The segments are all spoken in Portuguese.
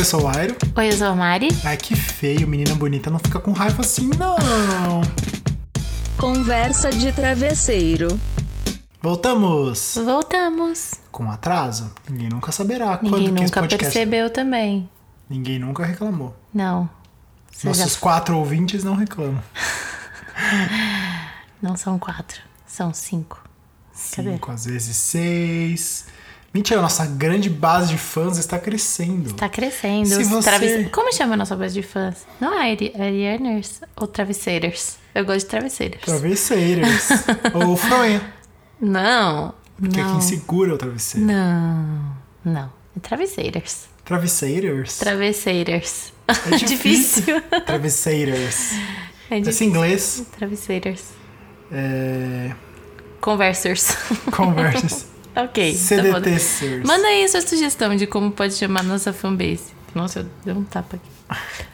Oi, eu sou o Airo. Oi, eu sou a Mari. Ai, que feio, menina bonita não fica com raiva assim, não. Conversa de travesseiro. Voltamos Voltamos. com atraso. Ninguém nunca saberá quando Ninguém que esse nunca podcast... percebeu também. Ninguém nunca reclamou. Não. Você Nossos já- quatro ouvintes não reclamam. Não são quatro, são cinco. Cadê? Cinco, às vezes seis. Mentira, nossa grande base de fãs está crescendo. Tá crescendo. Se você- Como chama a nossa base de fãs? Não é Ari- Arianers ou Travesseiros? Eu gosto de travesseiros. Travesseiros. Ou fronha. Não. Que é não. quem segura o travesseiro. Não. Não. É travesseiros. Travesseiros? Travesseiros. É difícil. Difícil. Travesseiros. É Esse difícil. inglês. Travesseiros. É... Conversers. Conversas. ok. tá bom. CDTcers. Manda aí a sua sugestão de como pode chamar nossa fanbase. Nossa, eu dei um tapa aqui.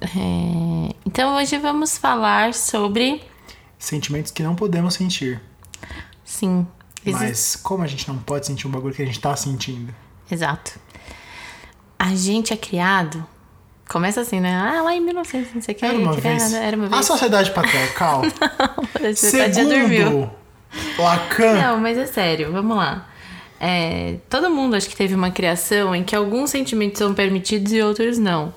É, então hoje vamos falar sobre. Sentimentos que não podemos sentir. Sim. exi- Mas como a gente não pode sentir um bagulho que a gente tá sentindo? Exato. A gente é criado. Começa assim, né? Ah, lá em 1900, não sei o que. Era uma criado, vez. Era uma A vez. sociedade patriarcal, Você tá- já dormiu. Lacan, Não, mas é sério, vamos lá. É, todo mundo acho que teve uma criação em que alguns sentimentos são permitidos e outros não.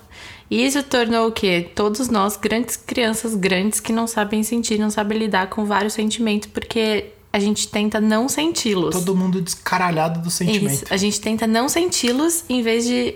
E isso tornou o quê? Todos nós, grandes crianças grandes que não sabem sentir, não sabem lidar com vários sentimentos, porque a gente tenta não senti-los. todo mundo descaralhado do sentimento. Isso, a gente tenta não senti-los em vez de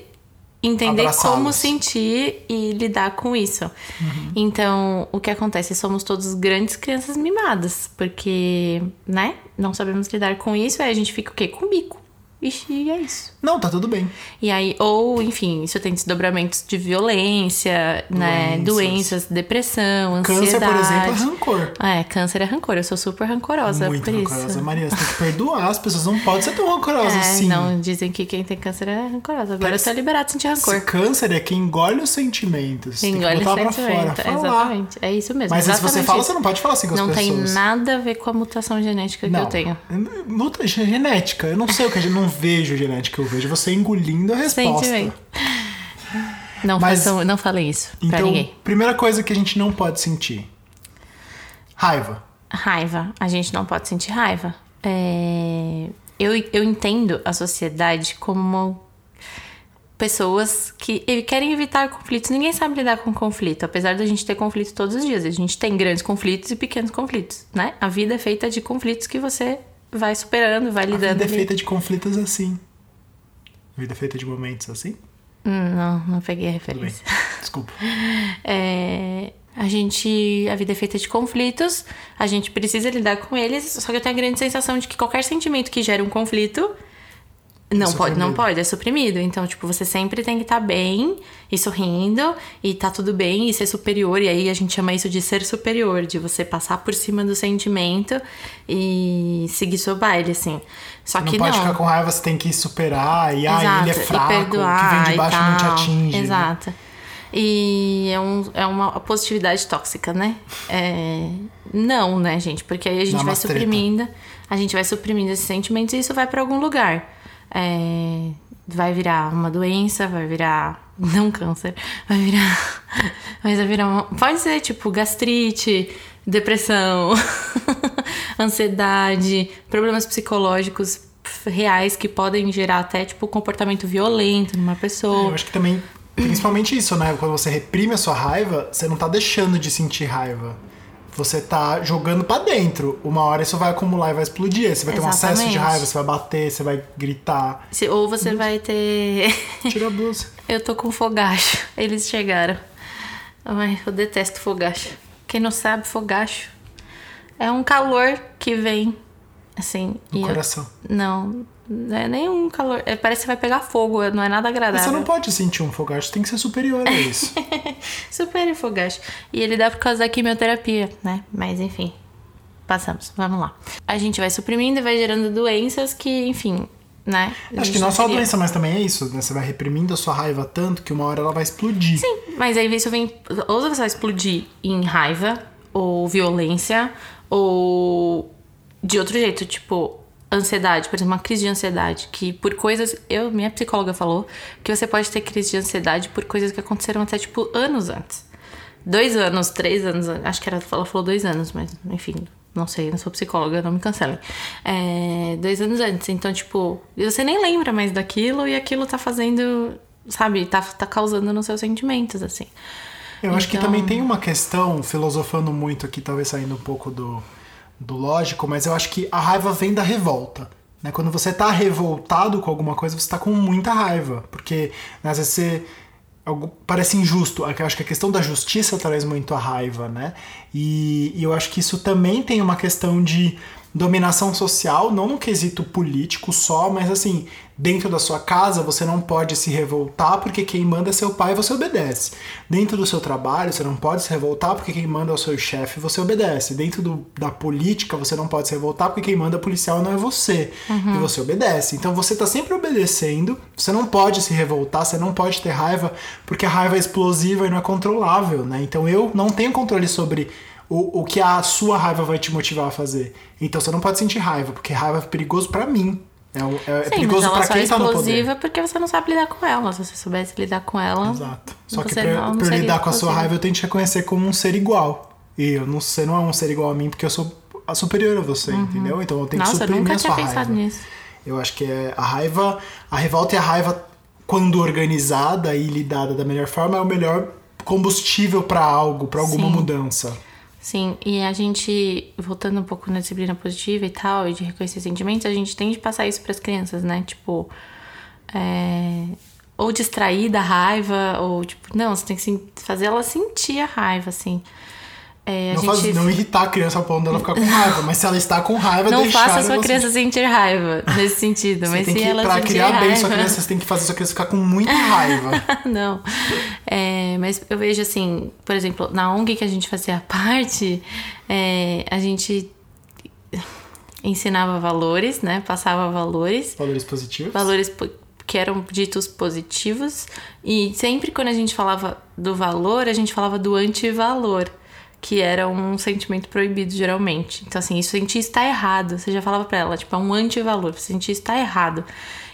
entender como sentir e lidar com isso. Uhum. Então, o que acontece? Somos todos grandes crianças mimadas, porque, né? Não sabemos lidar com isso, aí a gente fica o quê? Com bico. Ixi, e é isso. Não, tá tudo bem. E aí, ou, enfim, isso tem desdobramentos de violência, né? Doenças. Doenças, depressão, ansiedade. Câncer, por exemplo, é rancor. É, câncer é rancor. Eu sou super rancorosa Muito por rancorosa. isso. Maria, você tem que perdoar as pessoas. Não pode ser tão rancorosa É, assim. não, dizem que quem tem câncer é rancorosa. Agora eu tô liberado de sentir rancor. Câncer é quem engole os sentimentos. tem Engole que botar pra sentimento. fora. Falar. Exatamente. É isso mesmo. Mas se você fala, você não pode falar assim com as Não pessoas. tem nada a ver com a mutação genética que Não. eu tenho. Genética. Eu não sei o que é. Eu não vejo genética. Eu vejo você engolindo a resposta. Sentimento. Não, Mas- façam, não falem isso pra Então, ninguém. primeira coisa que a gente não pode sentir. Raiva. Raiva. A gente não pode sentir raiva. É, Eu, eu entendo a sociedade como pessoas que querem evitar conflitos. Ninguém sabe lidar com conflito, apesar da gente ter conflito todos os dias. A gente tem grandes conflitos e pequenos conflitos, né? A vida é feita de conflitos que você vai superando, vai A lidando. vida é ali. feita de conflitos assim. A vida é feita de momentos assim? Hum, Não, não peguei a referência. Desculpa. É, a gente. A vida é feita de conflitos, a gente precisa lidar com eles, só que eu tenho a grande sensação de que qualquer sentimento que gere um conflito. Não pode, não pode, é suprimido. Então, tipo, você sempre tem que estar bem e sorrindo e tá tudo bem e ser superior. E aí a gente chama isso de ser superior, de você passar por cima do sentimento e seguir seu baile, assim. Só Não que pode não. ficar com raiva, você tem que superar. E ah, ele é fraco, e o que perdoar vem de e baixo não te atinge. né? Exato. E é, um, é uma positividade tóxica, né? É, não, né, gente? Porque aí a gente vai umas treta. suprimindo, a gente vai suprimindo esses sentimentos e isso vai pra algum lugar. É, vai virar uma doença, vai virar. Não câncer, vai virar. Mas vai virar uma. Pode ser tipo gastrite, depressão, ansiedade, problemas psicológicos reais que podem gerar até tipo comportamento violento numa pessoa. Eu acho que também, principalmente isso, né? Quando você reprime a sua raiva, você não tá deixando de sentir raiva. Você tá jogando pra dentro. Uma hora isso vai acumular e vai explodir. Você vai ter um acesso de raiva, você vai bater, você vai gritar. Se- ou você vai ter. Tira a blusa. Eu tô com fogacho. Eles chegaram. Ai, eu detesto fogacho. Quem não sabe, fogacho é um calor que vem assim. No e eu- coração. Não, não é nenhum calor. é, parece que vai pegar fogo, não é nada Mas agradável. você não pode sentir um fogacho, tem que ser superior a isso. Super fogacho. E ele dá por causa da quimioterapia, né? Mas enfim, passamos. Vamos lá. A gente vai suprimindo e vai gerando doenças que, enfim, né? Acho que não só a doença, mas também é isso, né? Você vai reprimindo a sua raiva tanto que uma hora ela vai explodir. Sim, mas aí isso vem. Ou você vai explodir em raiva, ou violência, ou de outro jeito, tipo, ansiedade, por exemplo, uma crise de ansiedade, que por coisas. Eu, minha psicóloga falou que você pode ter crise de ansiedade por coisas que aconteceram até, tipo, anos antes. Dois anos, três anos, acho que era, ela falou dois anos, mas enfim, não sei, não sou psicóloga, não me cancelem. É, dois anos antes, então, tipo, você nem lembra mais daquilo e aquilo tá fazendo, sabe, tá, tá causando nos seus sentimentos, assim. Eu acho que Então- também tem uma questão, filosofando muito aqui, talvez saindo um pouco do, do lógico, mas eu acho que a raiva vem da revolta. Né? Quando você tá revoltado com alguma coisa, você tá com muita raiva. Porque né, às vezes você. algo- Parece injusto. Eu acho que a questão da justiça traz muito a raiva, né? E, e eu acho que isso também tem uma questão de dominação social, não no quesito político só, mas assim, dentro da sua casa você não pode se revoltar porque quem manda é seu pai e você obedece. Dentro do seu trabalho você não pode se revoltar porque quem manda é o seu chefe e você obedece. Dentro do, da política você não pode se revoltar porque quem manda é policial não é você e você obedece. Então você tá sempre obedecendo, você não pode se revoltar, você não pode ter raiva porque a raiva é explosiva e não é controlável, né? Então eu não tenho controle sobre o, o que a sua raiva vai te motivar a fazer. Então você não pode sentir raiva, porque raiva é perigoso pra mim. É, um- é- Sim, perigoso pra só é quem tá no poder. porque você não sabe lidar com ela. Se você soubesse lidar com ela. Exato. Só que pra, não- não pra eu seria lidar com a sua raiva, eu tenho que te reconhecer como um ser igual. E eu não, você não é um ser igual a mim, porque eu sou a superior a você, entendeu? Então eu tenho que Uhum. Nossa, eu suprimir nunca a tinha pensado raiva. nisso. Eu acho que é a raiva, a revolta e a raiva, quando organizada e lidada da melhor forma, é o melhor combustível pra algo, pra alguma Sim. mudança. Sim, e a gente, voltando um pouco na disciplina positiva e tal, e de reconhecer sentimentos, a gente tem de passar isso pras crianças, né? Tipo, é, ou distrair da raiva, ou tipo, não, você tem que fazer ela sentir a raiva, assim. É, Não, gente faz, não irritar a criança ao ponto dela ficar com raiva, mas se ela está com raiva, não deixar faça a sua criança sentir raiva nesse sentido, mas se que, ela pra criar bem raiva, sua criança, você tem que fazer sua criança ficar com muita raiva. não. É, mas eu vejo assim, por exemplo, na ONG que a gente fazia parte, é, a gente ensinava valores, né? Passava valores, Valores positivos. valores po- que eram ditos positivos. E sempre quando a gente falava do valor, a gente falava do antivalor, que era um sentimento proibido geralmente. Então, assim, isso sentir está errado. Você já falava pra ela, tipo, é um antivalor, sentir está errado.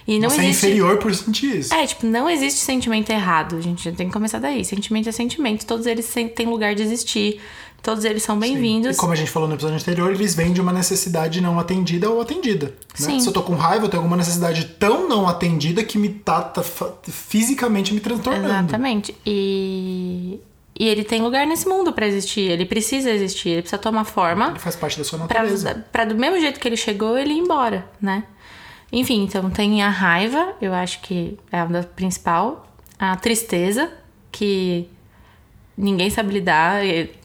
E não Você é existe. inferior por sentir isso. É, tipo, não existe sentimento errado. A gente tem que começar daí. Sentimento é sentimento. Todos eles têm lugar de existir. Todos eles são E bem-vindos. como a gente falou no episódio anterior, eles vêm de uma necessidade não atendida ou atendida. né? Sim. Se eu tô com raiva, eu tenho alguma necessidade tão não atendida que me tá, tá fisicamente me transtornando. Exatamente. E... e ele tem lugar nesse mundo pra existir. Ele precisa existir. Ele precisa tomar forma Ele faz parte da sua natureza. pra do mesmo jeito que ele chegou, ele ir embora, né? Enfim, então tem a raiva, eu acho que é a da principal. A tristeza, que ninguém sabe lidar.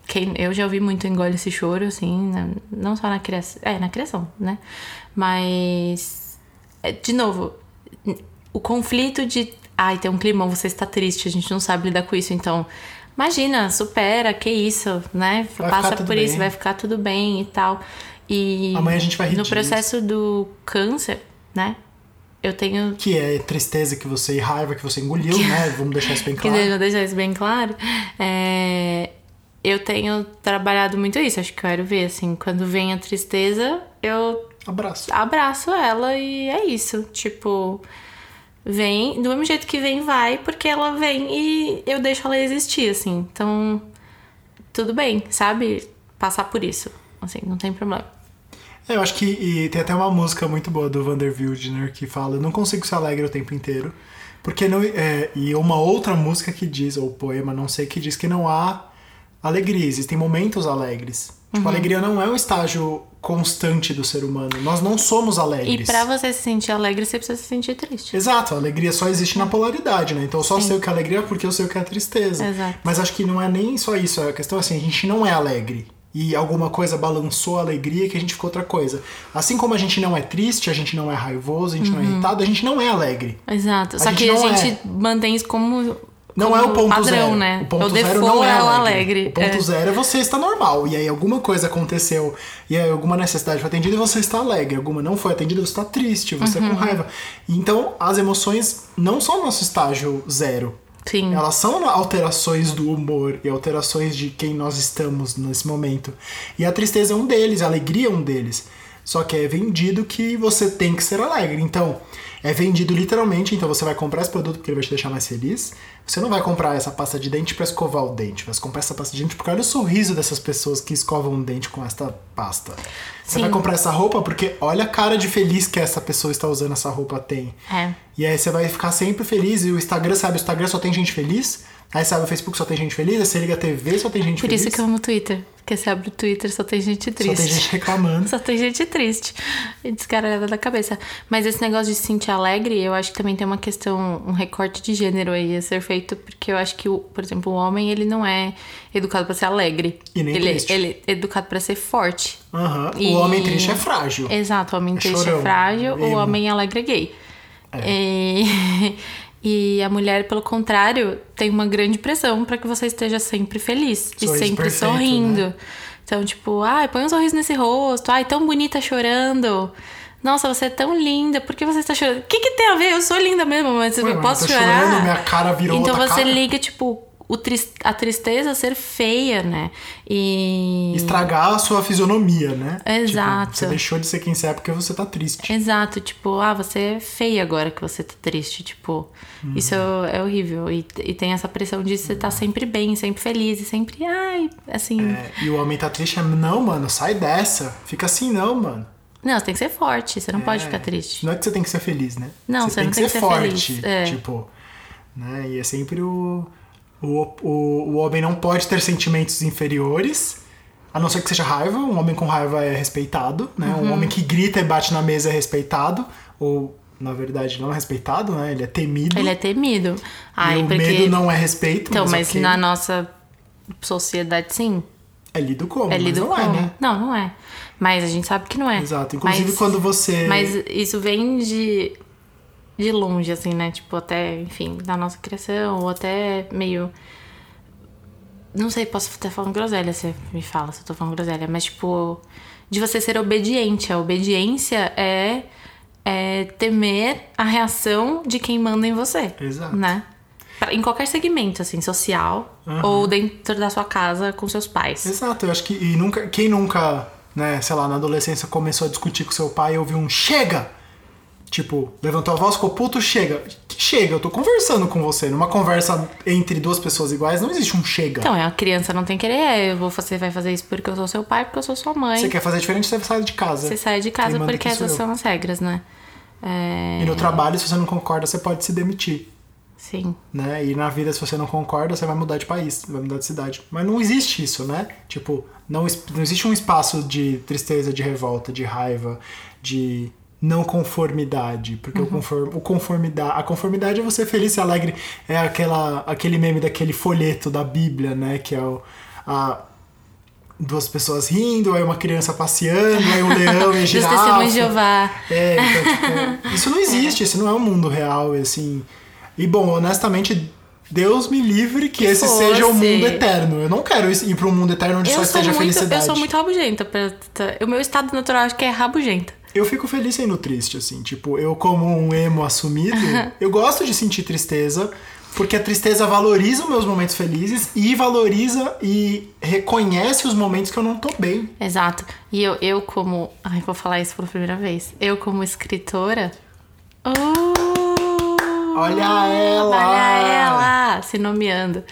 Quem, eu já ouvi muito engole esse choro, assim, não só na criação. É, na criação, né? Mas. é, De novo, o conflito de. Ai, tem um climão, você está triste, a gente não sabe lidar com isso, então. Imagina, supera, que isso, né? Vai Passa por isso, bem. vai ficar tudo bem e tal. E Amanhã a gente vai rir no processo do câncer, né? Eu tenho Que é tristeza que você e raiva que você engoliu, né? Vamos deixar isso bem que claro. deixa deixar isso bem claro. É, eu tenho trabalhado muito isso, acho que eu quero ver, assim, quando vem a tristeza, eu Abraço. abraço ela e é isso. Tipo, vem, do mesmo jeito que vem, vai, porque ela vem e eu deixo ela existir, assim. Então, tudo bem, sabe? Passar por isso. Assim, não tem problema. É, eu acho que tem até uma música muito boa do Vander Wildner que fala não consigo ser alegre o tempo inteiro. Porque não. É, e uma outra música que diz, ou poema, não sei, que diz que não há alegria, existem momentos alegres. Uhum. Tipo, a alegria não é um estágio constante do ser humano. Nós não somos E alegres. pra você se sentir alegre, você precisa se sentir triste. Exato, a alegria só existe na polaridade, né? Então eu só Sim. sei o que é alegria porque eu sei o que é tristeza. Exato. Mas acho que não é nem só isso, a questão é assim, a gente não é alegre. E alguma coisa balançou a alegria que a gente ficou outra coisa. Assim como a gente não é triste, a gente não é raivoso, a gente não Uhum. é irritado, a gente não é alegre. Exato. A Só que a não gente é. mantém isso como. Não é o ponto padrão, zero. né? O ponto o zero não é, é o alegre. O ponto é. zero é você estar normal. E aí alguma coisa aconteceu e aí alguma necessidade foi atendida e você está alegre. Alguma não foi atendida, você está triste, você Uhum. é com raiva. Então as emoções não são nosso estágio zero. Sim. Elas são alterações do humor e alterações de quem nós estamos nesse momento. E a tristeza é um deles, a alegria é um deles. Só que é vendido que você tem que ser alegre. Então, é vendido literalmente, então você vai comprar esse produto porque ele vai te deixar mais feliz. Você não vai comprar essa pasta de dente para escovar o dente, vai comprar essa pasta de dente porque olha o sorriso dessas pessoas que escovam o dente com esta pasta. Você Sim. vai comprar essa roupa porque olha a cara de feliz que essa pessoa está usando essa roupa tem. É. E aí você vai ficar sempre feliz e o Instagram, sabe, o Instagram só tem gente feliz. Aí sabe, o Facebook só tem gente feliz, aí você liga a TV, só tem gente Por feliz. isso que eu amo o Twitter. Porque você abre o Twitter, só tem gente Só triste. tem gente reclamando. Só tem gente triste e descarada da cabeça. Mas esse negócio de se sentir alegre, eu acho que também tem uma questão, um recorte de gênero aí a ser feito, porque eu acho que, por exemplo, o homem, ele não é educado pra ser alegre. E nem ele, triste. ele é educado pra ser forte. Aham. E- O homem triste é frágil. Exato, o homem É triste é chorão, frágil, o homem alegre é gay. E, e a mulher, pelo contrário, tem uma grande pressão pra que você esteja sempre feliz e Sorriso sempre perfeito, sorrindo. né? Então, tipo, ai, põe um sorriso nesse rosto, ai, tão bonita chorando. Nossa, você é tão linda, por que você está chorando? O que, que tem a ver? Eu sou linda mesmo, mas Ué, eu mas posso eu tô chorar. chorando, minha cara virou Então você cara. liga, tipo, tris- a tristeza ser feia, né? E. Estragar a sua fisionomia, né? Exato. Tipo, você deixou de ser quem você é porque você tá triste. Exato, tipo, ah, você é feia agora que você tá triste, tipo, Uhum. isso é, é horrível. E, e tem essa pressão de você estar sempre bem, sempre feliz e sempre, ai, assim. É, e o homem tá triste, é, não, mano, sai dessa. Fica assim não, mano. Não, você tem que ser forte, você não pode É, ficar triste. Não é que você tem que ser feliz, né? Não, você não tem que ser feliz, é. Tipo, né? E é sempre o, o, o, o homem não pode ter sentimentos inferiores, a não ser que seja raiva. Um homem com raiva é respeitado, né? Uhum. Um homem que grita e bate na mesa é respeitado, ou na verdade não é respeitado, né? Ele é temido. Ele é temido. Ai, e o porque. medo não é respeito, Então, mas, mas ok. na nossa sociedade, sim. é lido como, É lido não como. é, né? Não, não é. Mas a gente sabe que não é. Exato. Inclusive Mas- quando você Mas isso vem de, de longe, assim, né? Tipo, até, enfim, da nossa criação, ou até meio. Não sei, posso estar falando groselha, você me fala se eu tô falando groselha, mas tipo, de você ser obediente. A obediência é, é temer a reação de quem manda em você. Exato. Né? Em qualquer segmento, assim, social, ou dentro da sua casa com seus pais. Exato, eu acho que e nunca, quem nunca, né, sei lá, na adolescência começou a discutir com seu pai e ouviu um chega! Tipo, levantou a voz, ficou puto, chega. Chega? Eu tô conversando com você. Numa conversa entre duas pessoas iguais, não existe um chega. Então, a criança não tem que querer, é, eu vou, você vai fazer isso porque eu sou seu pai, porque eu sou sua mãe. Você quer fazer diferente, você sai de casa. Você sai de casa porque essas são as regras, né? É, E no trabalho, se você não concorda, você pode se demitir. Sim. Né? E na vida, se você não concorda, você vai mudar de país, vai mudar de cidade. Mas não existe isso, né? Tipo, não, não existe um espaço de tristeza, de revolta, de raiva, de não conformidade. Porque o, conform, o conformidade, a conformidade é você feliz e alegre. É aquela, aquele meme daquele folheto da Bíblia, né? Que é o. A, Duas pessoas rindo, aí uma criança passeando, aí um leão e girafa. testemunhos de Jeová. É, então, tipo, isso não existe, isso não é um mundo real, e assim. E bom, honestamente, Deus me livre que, Que esse seja o fosse. mundo eterno. Eu não quero ir para um mundo eterno onde só Eu sou, esteja muito, eu felicidade. sou muito rabugenta. pra- O meu estado natural acho que é rabugenta. Eu fico feliz sendo triste, assim. Tipo, eu como um emo assumido, eu gosto de sentir tristeza, porque a tristeza valoriza os meus momentos felizes e valoriza e reconhece os momentos que eu não tô bem. Exato. E eu, eu como. Ai, vou falar isso pela primeira vez. Eu, como escritora. Oh, Olha ela! Olha ela! Se nomeando.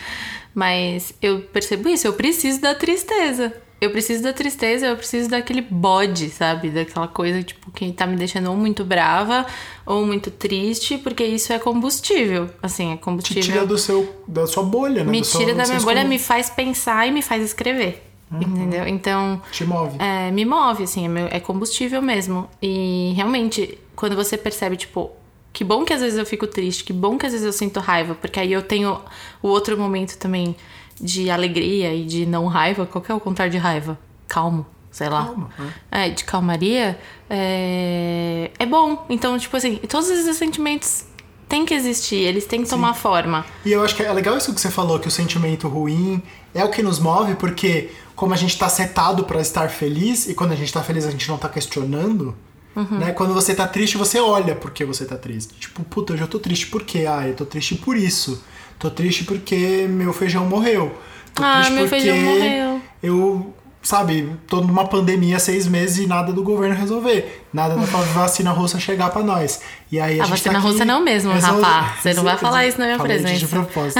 Mas eu percebo isso, eu preciso da tristeza. Eu preciso da tristeza, eu preciso daquele bode, sabe? Daquela coisa, tipo, que tá me deixando ou muito brava ou muito triste, porque isso é combustível. Assim, é Te combustível. tira do seu, da sua bolha, né? me do seu- tira da minha bolha, con- me faz pensar e me faz escrever. Uhum. Entendeu? Então. Te move. É, me move, assim, é, é combustível mesmo. E realmente, quando você percebe, tipo, que bom que às vezes eu fico triste, que bom que às vezes eu sinto raiva, porque aí eu tenho o outro momento também de alegria e de não raiva. Qual que é o contrário de raiva? Calmo, sei lá. Calma, né? É, de calmaria. É, é bom. Então, tipo assim, todos esses sentimentos têm que existir, eles têm que tomar forma. E eu acho que é legal isso que você falou, que o sentimento ruim é o que nos move, porque como a gente tá setado pra estar feliz, e quando a gente tá feliz a gente não tá questionando, Uhum. né? Quando você tá triste, você olha por que você tá triste. Tipo, puta, eu tô triste por quê? Ah, eu tô triste por isso. Tô triste porque meu feijão morreu. Tô Ah, triste meu porque feijão morreu. Eu sabe, toda uma pandemia seis meses e nada do governo resolver. Nada da vacina russa chegar pra nós. E aí a, A gente vacina tá russa não mesmo, resol- rapá. Você não vai falar isso na minha Falei presença. De propósito.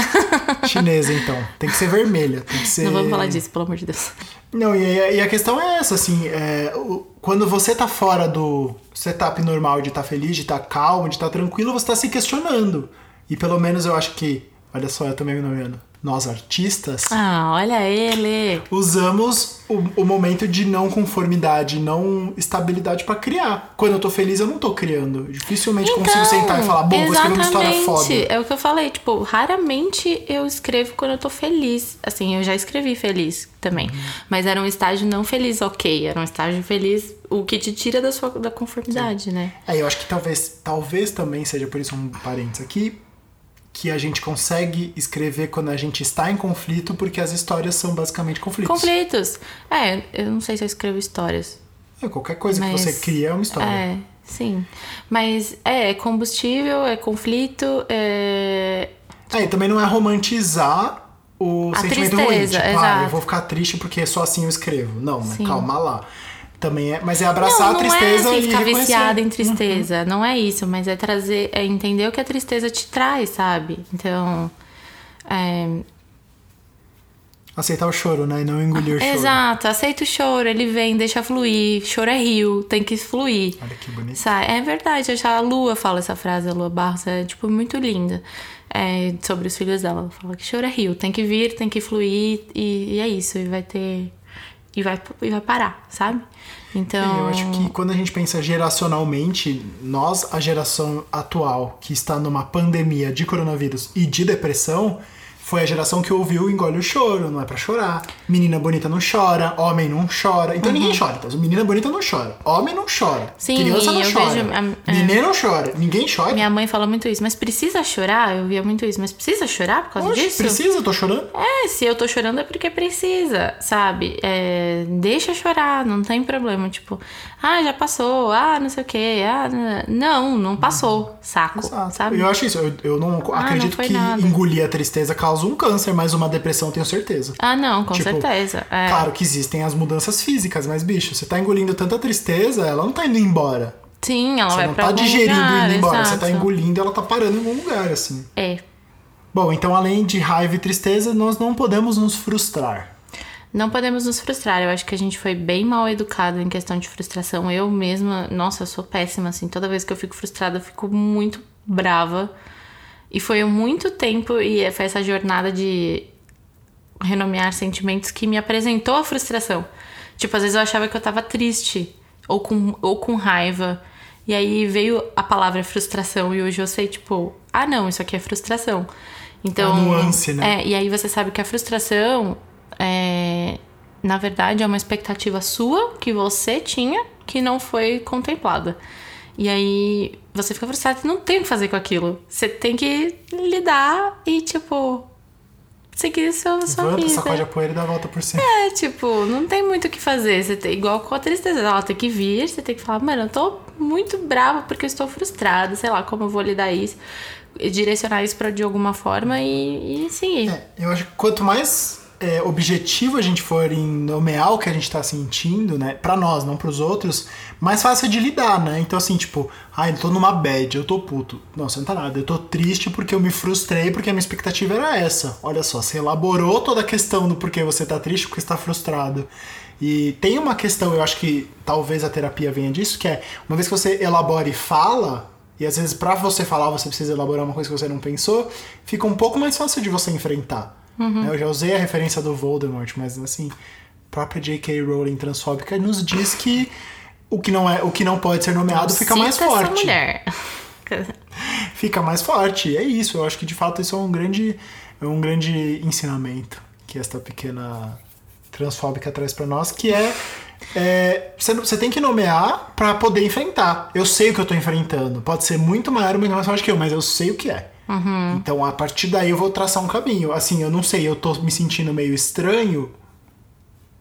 Chinesa, então. Tem que ser vermelha. Tem que ser... Não vamos falar disso, pelo amor de Deus. Não, e, a- e a questão é essa, assim, é, quando você tá fora do setup normal de estar feliz, de estar calmo, de estar tranquilo, você tá se questionando. E pelo menos eu acho que, olha só, eu também me nomeando, nós artistas, Ah, olha ele. usamos o, o momento de não conformidade, não estabilidade pra criar. Quando eu tô feliz, eu não tô criando. Dificilmente consigo sentar e falar, bom, vou escrever uma história Então, exatamente. foda. É o que eu falei, tipo, raramente eu escrevo quando eu tô feliz. Assim, eu já escrevi feliz também. Uhum. Mas era um estágio não feliz, ok. Era um estágio feliz, o que te tira da sua da conformidade, né? É, eu acho que talvez, talvez também seja por isso um parênteses aqui, que a gente consegue escrever quando a gente está em conflito, porque as histórias são basicamente conflitos. Conflitos. É, eu não sei se eu escrevo histórias. É, qualquer coisa Mas- que você cria é uma história. É, sim. Mas é, é combustível, é conflito, é. É, e também não é romantizar o A sentimento tristeza, ruim. Tipo, ah, exato. eu vou ficar triste porque só assim eu escrevo. Não, calma lá. Também é, mas é abraçar não, a não tristeza é assim, e ficar viciada em tristeza. Não é isso, mas é trazer, é entender o que a tristeza te traz, sabe? Então. é, Aceitar o choro, né? E não engolir o choro. exato, aceita o choro, ele vem, deixa fluir. Choro é rio, tem que fluir. Olha que bonito. Sabe? É verdade, a Lua fala essa frase, a Lua Barros, é tipo muito linda. É, sobre os filhos dela. Ela fala que choro é rio, tem que vir, tem que fluir, e, e é isso, e vai ter. E vai, e vai parar, sabe? Então. Eu acho que quando a gente pensa geracionalmente, nós, a geração atual, que está numa pandemia de coronavírus e de depressão, foi a geração que ouviu engole o choro, não é pra chorar. Menina bonita não chora, homem não chora. Então ninguém chora. Então, menina bonita não chora, homem não chora, Uhum. Sim, criança não chora, vejo a- é. não chora, ninguém chora. Minha mãe fala muito isso, mas precisa chorar? Eu via muito isso, mas precisa chorar por causa Oxe, disso? precisa, eu tô chorando. É, se eu tô chorando é porque precisa, sabe? É, deixa chorar, não tem problema. Tipo, ah, já passou, ah, não sei o quê, ah, n- não, não passou, saco, Exato. sabe? Eu acho isso. Eu, eu não Ah, acredito não que nada. engolir a tristeza causa um câncer, mas uma depressão tenho certeza. Ah, não, com Tipo, certeza. É. Claro que existem as mudanças físicas, mas, bicho, você tá engolindo tanta tristeza, ela não tá indo embora. Sim, ela Você vai não pra tá digerindo lugar, e indo embora. Você exato. tá engolindo ela tá parando em algum lugar, assim. É. Bom, então além de raiva e tristeza, nós não podemos nos frustrar. Não podemos nos frustrar. Eu acho que a gente foi bem mal educado em questão de frustração. Eu mesma, nossa, eu sou péssima, assim. Toda vez que eu fico frustrada, eu fico muito brava. E foi muito tempo, e foi essa jornada de renomear sentimentos que me apresentou a frustração. Tipo, às vezes eu achava que eu tava triste, ou com, ou com raiva. E aí veio a palavra frustração, e hoje eu sei, tipo, ah, não, isso aqui é frustração. Então. A nuance, né? É, e aí você sabe que a frustração é, na verdade, é uma expectativa sua que você tinha que não foi contemplada. E aí você fica frustrado e não tem o que fazer com aquilo. Você tem que lidar e, tipo, seguir sua, sua Levanta, vida. sacode a poeira e dá a volta por cima. É, tipo, não tem muito o que fazer. Você tem, igual com a tristeza, ela tem que vir, você tem que falar, mano, eu tô muito brava porque eu estou frustrada, sei lá como eu vou lidar isso, e direcionar isso pra de alguma forma e, e seguir. É, eu acho que quanto mais é, objetivo a gente for em nomear o que a gente tá sentindo, né? Pra nós, não pros outros, mais fácil de lidar, né? Então, assim, tipo, ai, eu tô numa bad, eu tô puto. Não, você não tá nada. Eu tô triste porque eu me frustrei, porque a minha expectativa era essa. Olha só, você elaborou toda a questão do porquê você tá triste, porque você tá frustrado. E tem uma questão, eu acho que talvez a terapia venha disso, que é uma vez que você elabora e fala, e às vezes pra você falar você precisa elaborar uma coisa que você não pensou, fica um pouco mais fácil de você enfrentar. Uhum. Né? Eu já usei a referência do Voldemort, mas assim, a própria J.K. Rowling transfóbica nos diz que o que não, é, o que não pode ser nomeado fica mais Cita essa forte. mulher. Fica mais forte. É isso, eu acho que de fato isso é um grande, é um grande ensinamento que esta pequena transfóbica traz pra nós, que é, é, você, você tem que nomear pra poder enfrentar. Eu sei o que eu tô enfrentando. Pode ser muito maior ou muito mais forte que eu, mas eu sei o que é. Então, a partir daí eu vou traçar um caminho. Assim, eu não sei, eu tô me sentindo meio estranho.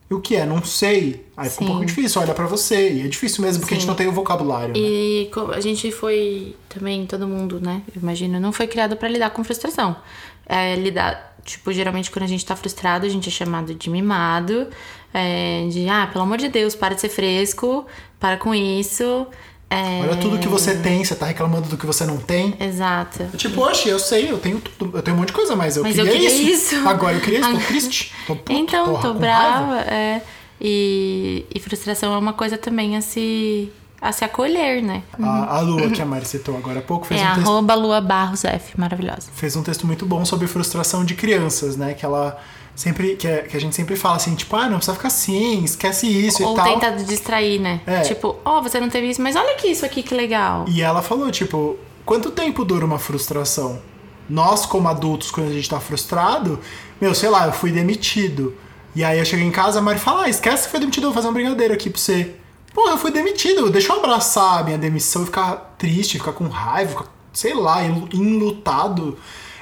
E o que é? Não sei. Aí fica um Sim. pouco difícil, olha pra você. E é difícil mesmo, porque a gente Sim. não tem o vocabulário. né? E co- a gente foi também, todo mundo, né? Eu imagino, não foi criado pra lidar com frustração. É, lidar, tipo, geralmente quando a gente tá frustrado, a gente é chamado de mimado. é, de, ah, pelo amor de Deus, para de ser fresco, para com isso. É, Olha tudo que você tem, você tá reclamando do que você não tem. Exato. Tipo, oxe, eu sei, eu tenho tudo, eu tenho um monte de coisa, mas eu Mas eu queria, queria isso. isso. Agora eu queria isso, tô triste. Tô puto, então, tô com brava. É, e, e frustração é uma coisa também a se, a se acolher, né? A, a Lua, que a Mari citou agora há pouco, fez É um texto arroba Lua Barros F, maravilhosa. fez um texto muito bom sobre frustração de crianças, né? Que ela sempre. Que, é- que a gente sempre fala assim, tipo, ah, não precisa ficar assim, esquece isso Ou e tal. tenta distrair, né? É. Tipo, ó, você não teve isso, mas olha aqui isso aqui, que legal. E ela falou, tipo, quanto tempo dura uma frustração? Nós, como adultos, quando a gente tá frustrado, meu, sei lá, eu fui demitido. E aí eu cheguei em casa, a Mari fala, ah, esquece que foi demitido, eu vou fazer um brigadeiro aqui pra você. Pô, eu fui demitido, deixa eu abraçar a minha demissão e ficar triste, ficar com raiva, ficar, sei lá, enlu- enlutado.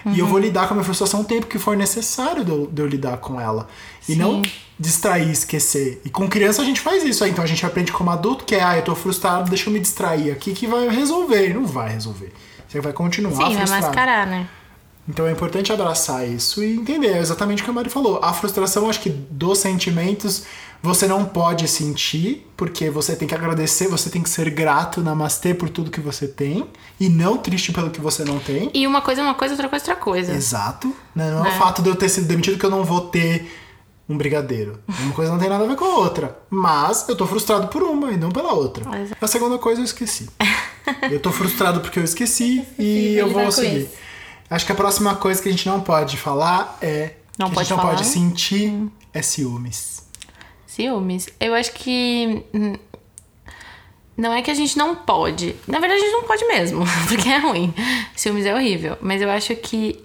E eu vou lidar com a minha frustração o tempo que for necessário de eu, de eu lidar com ela. E não distrair, esquecer. E com criança a gente faz isso. aí Então a gente aprende como adulto que é, ah, eu tô frustrado, deixa eu me distrair aqui que vai resolver. E não vai resolver. Você vai continuar Sim, vai frustrado. mascarar, né? Então é importante abraçar isso e entender é exatamente o que a Mari falou. A frustração, acho que dos sentimentos, você não pode sentir, porque você tem que agradecer, você tem que ser grato, namastê por tudo que você tem, e não triste pelo que você não tem. E uma coisa é uma coisa, outra coisa é outra coisa. Exato. Né? Não é, É. o fato de eu ter sido demitido que eu não vou ter um brigadeiro. Uma coisa não tem nada a ver com a outra. Mas eu tô frustrado por uma e não pela outra. Exato. A segunda coisa eu esqueci. eu tô frustrado porque eu esqueci e eu vou seguir. Acho que a próxima coisa que a gente não pode falar é. Não que pode a gente não falar? pode sentir é ciúmes. Ciúmes. Eu acho que. hum, Não é que a gente não pode. Na verdade, a gente não pode mesmo, porque é ruim. Ciúmes é horrível. Mas eu acho que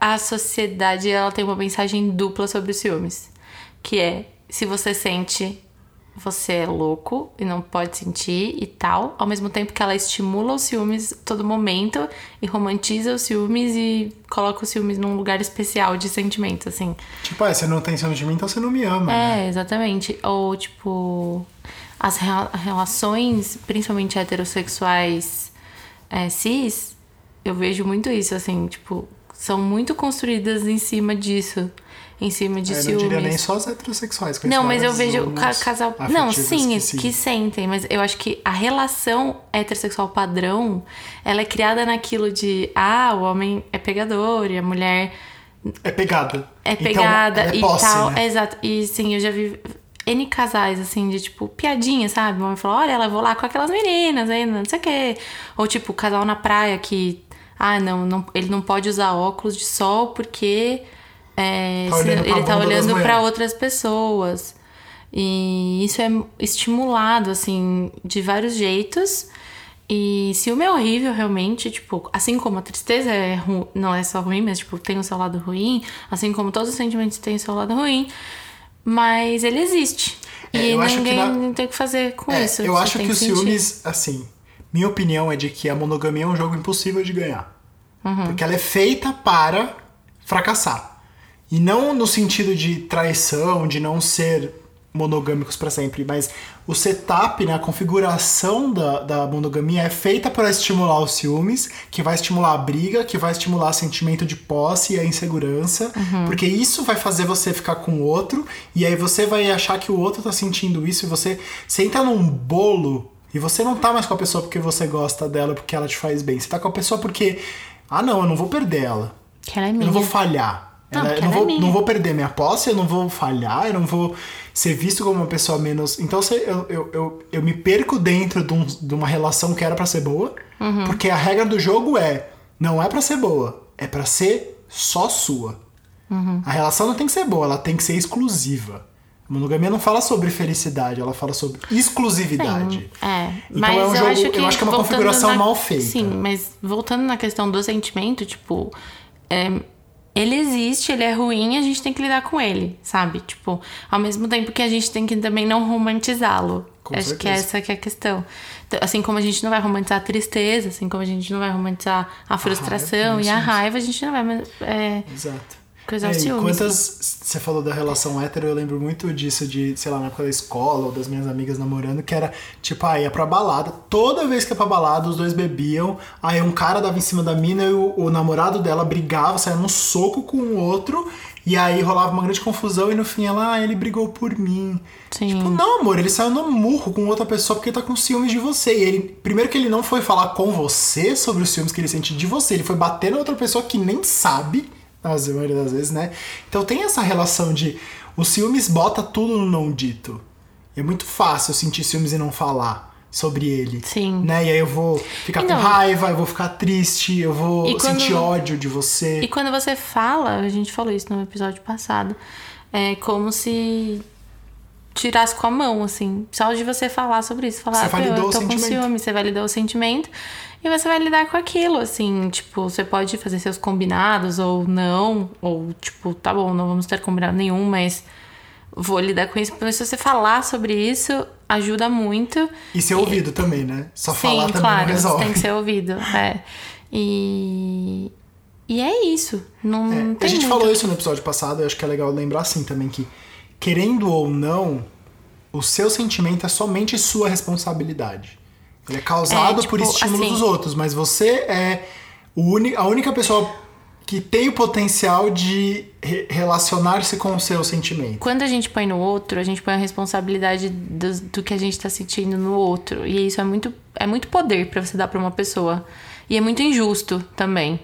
a sociedade ela tem uma mensagem dupla sobre os ciúmes. Que é, se você sente, você é louco e não pode sentir e tal. Ao mesmo tempo que ela estimula os ciúmes todo momento e romantiza os ciúmes e coloca os ciúmes num lugar especial de sentimento, assim. Tipo, ah, você não tem ciúmes de mim, então você não me ama. né? É, exatamente. Ou, tipo, as relações, principalmente heterossexuais é, cis, eu vejo muito isso, assim, tipo, são muito construídas em cima disso. Em cima de Eu não ciúmes. diria nem só os heterossexuais. com Não, mas eu vejo zonas casal. Não, sim, que, sentem, mas eu acho que a relação heterossexual padrão ela é criada naquilo de ah, o homem é pegador e a mulher É pegada. é Então, pegada é e posse, tal. né? Exato. E sim, eu já vi N casais, assim, de tipo, piadinha, sabe? O homem falou, olha, ela vou lá com aquelas meninas aí, não sei o quê. Ou tipo, casal na praia que. Ah, não, não ele não pode usar óculos de sol porque é, Tá se- ele tá olhando pra outras pessoas. E isso é estimulado, assim, de vários jeitos. E ciúme é horrível, realmente, tipo, assim como a tristeza é ru- não é só ruim, mas, tipo, tem o seu lado ruim, assim como todos os sentimentos têm o seu lado ruim, mas ele existe. É, e que ninguém na- tem o que fazer com É, isso. eu acho tem que os sentir. ciúmes, assim, minha opinião é de que a monogamia é um jogo impossível de ganhar. Uhum. Porque ela é feita para fracassar. E não no sentido de traição, de não ser monogâmicos para sempre, mas o setup, né, a configuração da, da monogamia é feita para estimular os ciúmes, que vai estimular a briga, que vai estimular o sentimento de posse e a insegurança, porque isso vai fazer você ficar com o outro, e aí você vai achar que o outro tá sentindo isso, e você, você entra num bolo, e você não tá mais com a pessoa porque você gosta dela, porque ela te faz bem, você tá com a pessoa porque, ah não, eu não vou perder ela, Que ela é eu minha. não vou falhar. Não, Ela- eu não é vou, minha. não vou perder minha posse, eu não vou falhar, eu não vou ser visto como uma pessoa menos. Então eu, eu, eu, eu me perco dentro de, um- de uma relação que era pra ser boa, Uhum. porque a regra do jogo é: não é pra ser boa, é pra ser só sua. Uhum. A relação não tem que ser boa, ela tem que ser exclusiva. A monogamia não fala sobre felicidade, ela fala sobre exclusividade. É, Então mas é um eu, jogo- acho eu que acho que é uma configuração na- mal feita. Sim, mas voltando na questão do sentimento, tipo, é, ele existe, ele é ruim, a gente tem que lidar com ele, sabe? Tipo, ao mesmo tempo que a gente tem que também não romantizá-lo. Acho que certeza. essa que é a questão. Assim como a gente não vai romantizar a tristeza, assim como a gente não vai romantizar a frustração raiva, e a raiva, a gente não vai. É, Exato. Coisa É, e ciúmes. quantas. Você falou da relação hétero, eu lembro muito disso, de, sei lá, na época da escola ou das minhas amigas namorando, que era tipo, ah, ia pra balada. Toda vez que ia pra balada, os dois bebiam, aí um cara dava em cima da mina e o, o namorado dela brigava, saia num soco com o outro, e aí rolava uma grande confusão e no fim ela, ah, ele brigou por mim. Sim. Tipo, não, amor, ele saiu no murro com outra pessoa porque tá com ciúmes de você. E ele, primeiro que ele não foi falar com você sobre os ciúmes que ele sente de você, ele foi bater na outra pessoa que nem sabe, na maioria das vezes, né? Então tem essa relação de o ciúmes bota tudo no não dito. É muito fácil eu sentir ciúmes e não falar sobre ele. Sim. Né? E aí eu vou ficar com não. raiva, eu vou ficar triste, eu vou E quando- sentir ódio de você. E quando você fala, a gente falou isso no episódio passado, é como se tirasse com a mão, assim. Só de você falar sobre isso. Falar, Você "Ah, validou eu o tô com sentimento." ciúme, você validou o sentimento. E você vai lidar com aquilo, assim. Tipo, você pode fazer seus combinados ou não. Ou, tipo, tá bom, não vamos ter combinado nenhum, mas vou lidar com isso. Mas se você falar sobre isso, ajuda muito. E ser ouvido também, né? Só Sim, falar também claro, não resolve. tem que ser ouvido. É. E. E é isso. Não É, tem a gente muito. falou isso no episódio passado, eu acho que é legal lembrar assim também que, querendo ou não, o seu sentimento é somente sua responsabilidade. Ele é causado É, tipo, por estímulos assim- dos outros, mas você é a única pessoa que tem o potencial de re- relacionar-se com o seu sentimento. Quando a gente põe no outro, a gente põe a responsabilidade do, do que a gente tá sentindo no outro. E isso é muito, é muito poder pra você dar pra uma pessoa. E é muito injusto também.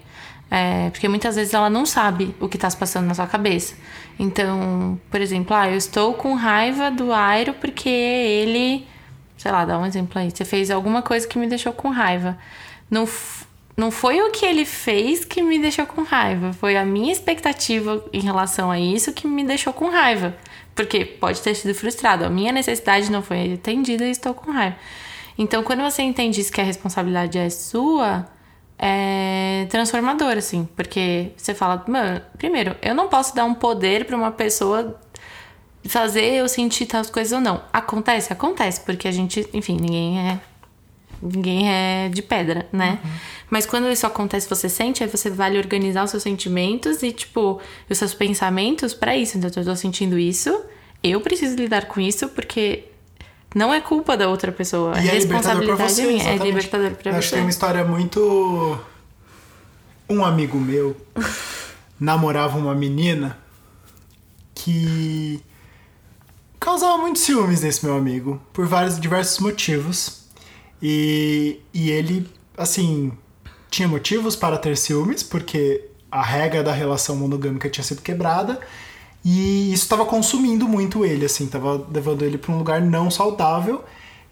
É, porque muitas vezes ela não sabe o que tá se passando na sua cabeça. Então, por exemplo, ah, eu estou com raiva do Airo porque ele. Sei lá, dá um exemplo aí. Você fez alguma coisa que me deixou com raiva. Não, não foi o que ele fez que me deixou com raiva. Foi a minha expectativa em relação a isso que me deixou com raiva. Porque pode ter sido frustrado. A minha necessidade não foi atendida e estou com raiva. Então, quando você entende isso que a responsabilidade é sua, é transformador, assim. Porque você fala, mano, primeiro, eu não posso dar um poder pra uma pessoa fazer eu sentir tais coisas ou não. Acontece? Acontece, porque a gente, enfim, ninguém é. Ninguém é de pedra, né? Mas quando isso acontece, você sente, aí você vale organizar os seus sentimentos e, tipo, os seus pensamentos pra isso. Então, eu tô sentindo isso, eu preciso lidar com isso, porque não é culpa da outra pessoa. E é é pra responsabilidade você, minha. É libertador pra Eu acho que tem uma história muito... Um amigo meu namorava uma menina que causava muitos ciúmes nesse meu amigo, por vários diversos motivos. E, e ele, assim, tinha motivos para ter ciúmes, porque a regra da relação monogâmica tinha sido quebrada. E isso estava consumindo muito ele, assim, tava levando ele para um lugar não saudável.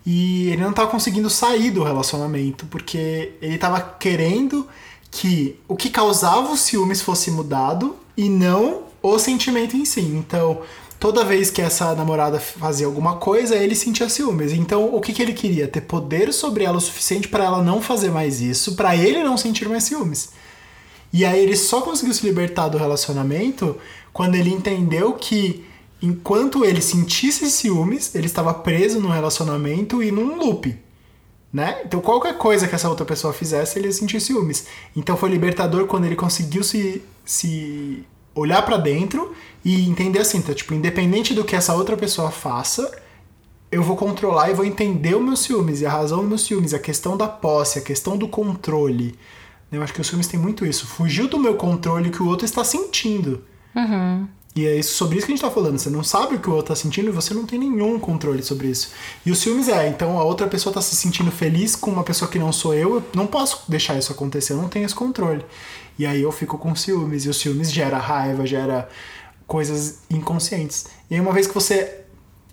E ele não estava conseguindo sair do relacionamento, porque ele estava querendo que o que causava os ciúmes fosse mudado e não o sentimento em si. Então, toda vez que essa namorada fazia alguma coisa, ele sentia ciúmes. Então, o que, que ele queria? Ter poder sobre ela o suficiente para ela não fazer mais isso, para ele não sentir mais ciúmes. E aí ele só conseguiu se libertar do relacionamento quando ele entendeu que enquanto ele sentisse ciúmes, ele estava preso no relacionamento e num loop. Né? Então qualquer coisa que essa outra pessoa fizesse, ele ia sentir ciúmes. Então foi libertador quando ele conseguiu se, se olhar pra dentro e entender assim, tá? Tipo, independente do que essa outra pessoa faça, eu vou controlar e vou entender os meus ciúmes e a razão dos meus ciúmes, a questão da posse, a questão do controle. Eu acho que os filmes têm muito isso. Fugiu do meu controle que o outro está sentindo. E é isso, sobre isso que a gente tá falando. Você não sabe o que o outro tá sentindo e você não tem nenhum controle sobre isso. E os filmes é, então a outra pessoa tá se sentindo feliz com uma pessoa que não sou eu, eu não posso deixar isso acontecer, eu não tenho esse controle. E aí eu fico com ciúmes, e os ciúmes gera raiva, gera coisas inconscientes. E aí uma vez que você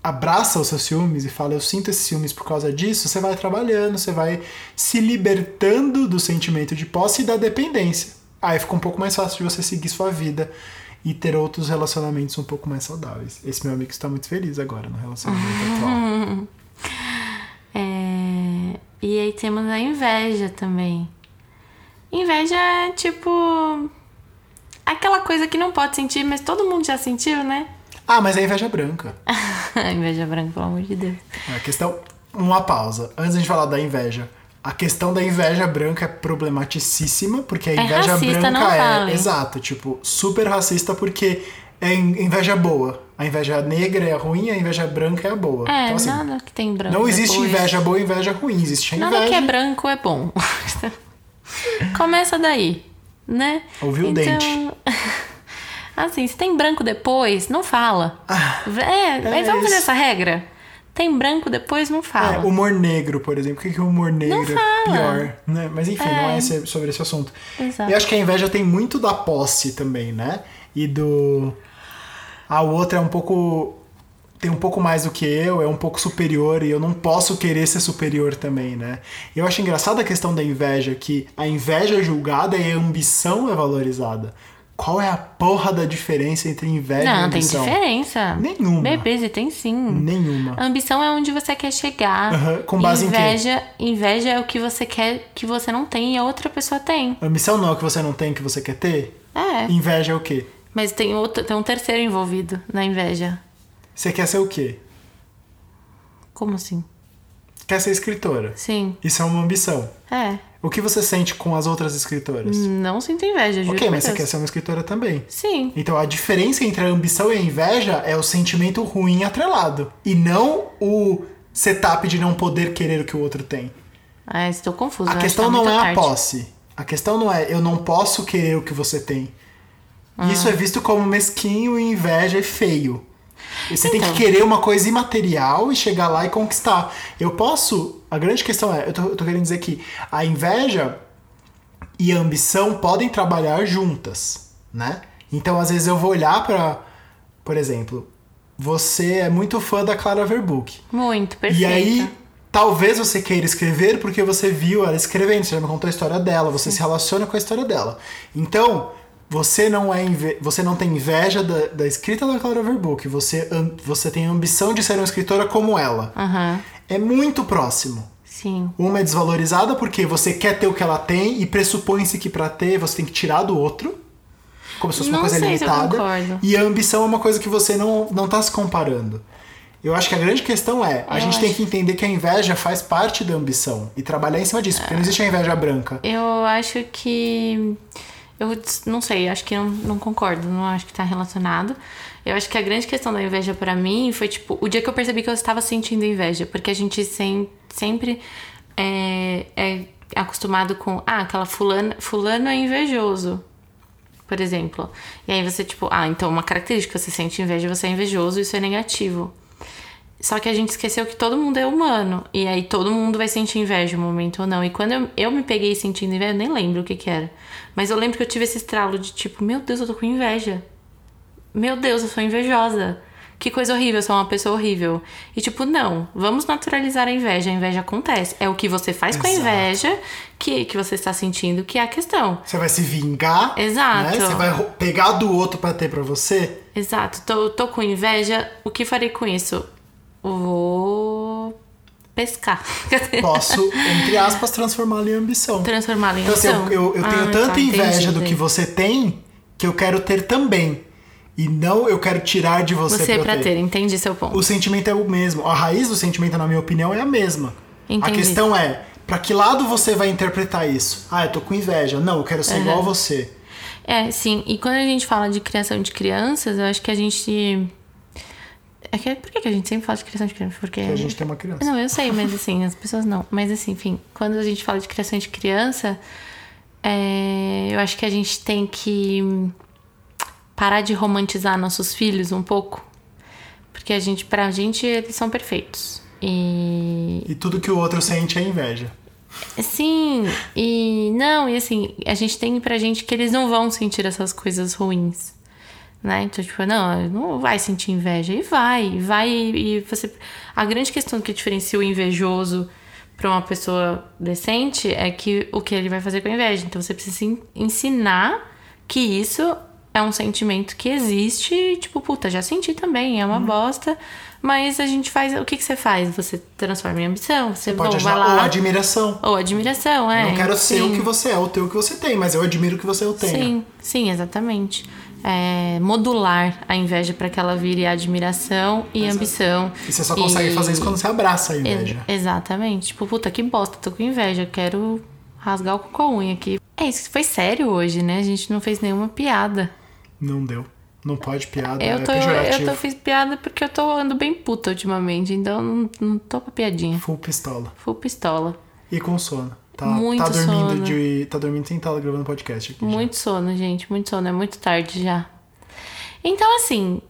abraça os seus ciúmes e fala, eu sinto esses ciúmes por causa disso, você vai trabalhando, você vai se libertando do sentimento de posse e da dependência. Aí fica um pouco mais fácil de você seguir sua vida e ter outros relacionamentos um pouco mais saudáveis. Esse meu amigo está muito feliz agora no relacionamento atual. É, E aí temos a inveja também. Inveja é tipo. Aquela coisa que não pode sentir, mas todo mundo já sentiu, né? Ah, mas é inveja branca. inveja branca, pelo amor de Deus. A questão. Uma pausa. Antes de a gente falar da inveja. A questão da inveja branca é problematicíssima, porque a É inveja racista, branca é. Exato, tipo, super racista porque é in- inveja boa. A inveja negra é a ruim, a inveja branca é a boa. É, então, assim, nada que tem branco. não existe depois. inveja boa e inveja ruim, existe a Nada inveja. que é branco é bom. Começa daí, né? Ouviu o então, dente. Assim, se tem branco depois, não fala. é, mas vamos fazer Ah, essa regra? Tem branco depois, não É, fala. humor negro, por exemplo. Por que, o humor negro é fala. pior? Né? Mas enfim, não é esse- sobre esse assunto. Exato. Eu acho que a inveja tem muito da posse também, né? E do. A outra é um pouco. Tem um pouco mais do que eu, é um pouco superior e eu não posso querer ser superior também, né? Eu acho engraçada a questão da inveja, que a inveja é julgada e a ambição é valorizada. Qual é a porra da diferença entre inveja e Não, tem ambição? diferença. Nenhuma. Bebês, tem sim. Nenhuma. A ambição é onde você quer chegar. Aham, com base em quê? inveja, Inveja é o que você quer que você não tem e a outra pessoa tem. Ambição não é o que você não tem, que você quer ter? É. Inveja é o quê? Mas tem, outro, tem um terceiro envolvido na inveja. Você quer ser o quê? Como assim? Quer ser escritora. Sim. Isso é uma ambição. É. O que você sente com as outras escritoras? Não sinto inveja, juro. ok, mas você Deus. quer ser uma escritora também. Sim. Então a diferença entre a ambição e a inveja é o sentimento ruim atrelado. E não o setup de não poder querer o que o outro tem. Ah, estou confusa. A questão que tá não é a posse. A questão não é eu não posso querer o que você tem. Ah. Isso é visto como mesquinho e inveja é feio. Você tem Então. que querer uma coisa imaterial e chegar lá e conquistar. Eu posso. A grande questão é, eu tô, eu tô querendo dizer que a inveja e a ambição podem trabalhar juntas, né? Então, às vezes eu vou olhar pra. Por exemplo, você é muito fã da Clara Verbook. Muito, perfeito. E aí, talvez você queira escrever porque você viu ela escrevendo, você já me contou a história dela, você se relaciona com a história dela. Então, você não é você não tem inveja da, da escrita da Clara Verbook, você, você tem a ambição de ser uma escritora como ela. Aham. É muito próximo. Sim. Uma é desvalorizada porque você quer ter o que ela tem e pressupõe-se que pra ter você tem que tirar do outro. Como se fosse uma Não coisa sei se eu limitada. concordo. E a ambição é uma coisa que você não, não tá se comparando. Eu acho que a grande questão é, a Eu gente tem acho- que entender que a inveja faz parte da ambição e trabalhar em cima disso, porque não existe a inveja branca. Eu acho que. Eu não sei, acho que não, não concordo, não acho que tá relacionado. Eu acho que a grande questão da inveja pra mim foi, tipo, o dia que eu percebi que eu estava sentindo inveja. Porque a gente sem, sempre é, é acostumado com, ah, aquela fulana, fulano é invejoso, por exemplo. E aí você, tipo, ah, então uma característica, você sente inveja, você é invejoso, isso é negativo. Só que a gente esqueceu que todo mundo é humano. E aí todo mundo vai sentir inveja um momento ou não. E quando eu, eu me peguei sentindo inveja, eu nem lembro o que que era. Mas eu lembro que eu tive esse estralo de tipo, meu Deus, eu tô com inveja. Meu Deus, eu sou invejosa. Que coisa horrível, eu sou uma pessoa horrível. E tipo, não, vamos naturalizar a inveja. A inveja acontece. É o que você faz com a Exato. inveja que, que você está sentindo que é a questão. Você vai se vingar, Exato. né? Você vai pegar do outro pra ter pra você. Exato, tô, tô com inveja. O que farei com isso? Vou pescar. Posso, entre aspas, transformá-lo em ambição. Transformá-la em Então, assim, ação. eu, eu, eu tenho Ah, tanta tá, inveja entendi. do que você tem que eu quero ter também. E não eu quero tirar de você, Você pra pra eu ter, entendi seu ponto. O sentimento é o mesmo. A raiz do sentimento, na minha opinião, é a mesma. Entendi. A questão é, pra que lado você vai interpretar isso? Ah, eu tô com inveja. Não, eu quero ser igual a você. É, sim. E quando a gente fala de criação de crianças, eu acho que a gente. É que, por que a gente sempre fala de criação de crianças? Porque. Que a gente tem uma criança. Não, eu sei, mas assim, as pessoas não. Mas assim, enfim, quando a gente fala de criação de criança, é, eu acho que a gente tem que parar de romantizar nossos filhos um pouco. Porque a gente, pra gente, eles são perfeitos. E E tudo que o outro sente é inveja. Sim, e não, e assim, a gente tem pra gente que eles não vão sentir essas coisas ruins. Né? Então, tipo, não, não vai sentir inveja. E vai, vai. E você. A grande questão que diferencia o invejoso pra uma pessoa decente é que o que ele vai fazer com a inveja. Então você precisa en- ensinar que isso é um sentimento que existe, e, tipo, puta, já senti também, é uma bosta. Mas a gente faz. O que, que você faz? Você transforma em ambição? Você Pode não, vai achar, ou lá. admiração. Ou admiração, é. não quero ser sim. o que você é, ou ter o que você tem, mas eu admiro o que você tem. Sim, sim, exatamente. É, modular a inveja para que ela vire admiração e ambição. E você só consegue E- fazer isso quando você abraça a Ex- inveja. exatamente. Tipo, puta, que bosta, tô com inveja, quero rasgar o cu com a unha aqui. É isso, foi sério hoje, né? A gente não fez nenhuma piada. Não deu. Não pode piada, Eu é tô, pejorativo. eu tô fiz piada porque eu tô ando bem puta ultimamente, então não, não tô pra piadinha. Full pistola. Full pistola. E com sono. Tá, Muito tá dormindo sono. de. Tá dormindo sentado gravando podcast aqui. já. Muito sono, gente, muito sono, é muito tarde já. Então, assim,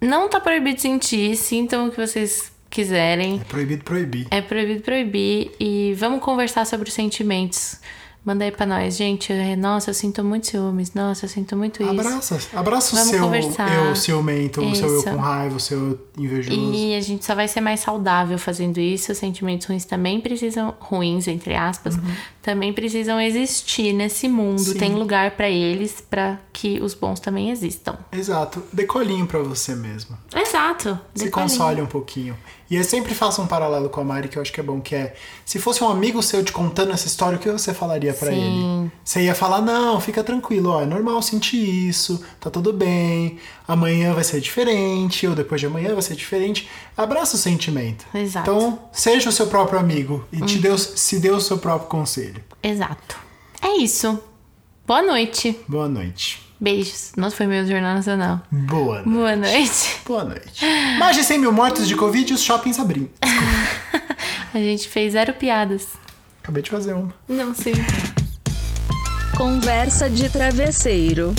não tá proibido sentir, sintam o que vocês quiserem. É proibido proibir. É proibido proibir e vamos conversar sobre os sentimentos. Manda aí pra nós, gente. Nossa, eu sinto muito ciúmes. Nossa, eu sinto muito isso. Abraça. Abraça o Vamos seu conversar. eu ciumento, o seu eu com raiva, o seu eu invejoso. E a gente só vai ser mais saudável fazendo isso. Os sentimentos ruins também precisam, ruins, entre aspas, também precisam existir nesse mundo. Uhum. Sim. Tem lugar pra eles, pra que os bons também existam. Exato. Decolinho pra você mesmo. Exato. Se Decolinho. console um pouquinho. E eu sempre faço um paralelo com a Mari que eu acho que é bom, que é... Se fosse um amigo seu te contando essa história, o que você falaria pra Sim. ele? Você ia falar, não, fica tranquilo, ó, é normal sentir isso, tá tudo bem, amanhã vai ser diferente, ou depois de amanhã vai ser diferente. Abraça o sentimento. Exato. Então, seja o seu próprio amigo e te dê, o- se dê o seu próprio conselho. Exato. É isso. Boa noite. Boa noite. Beijos. Nossa, foi meu Jornal Nacional. Boa noite. Boa noite. Boa noite. Mais de 100 mil mortos de Covid e os shoppings abrindo. A gente fez zero piadas. Acabei de fazer uma. Não sei. Conversa de travesseiro.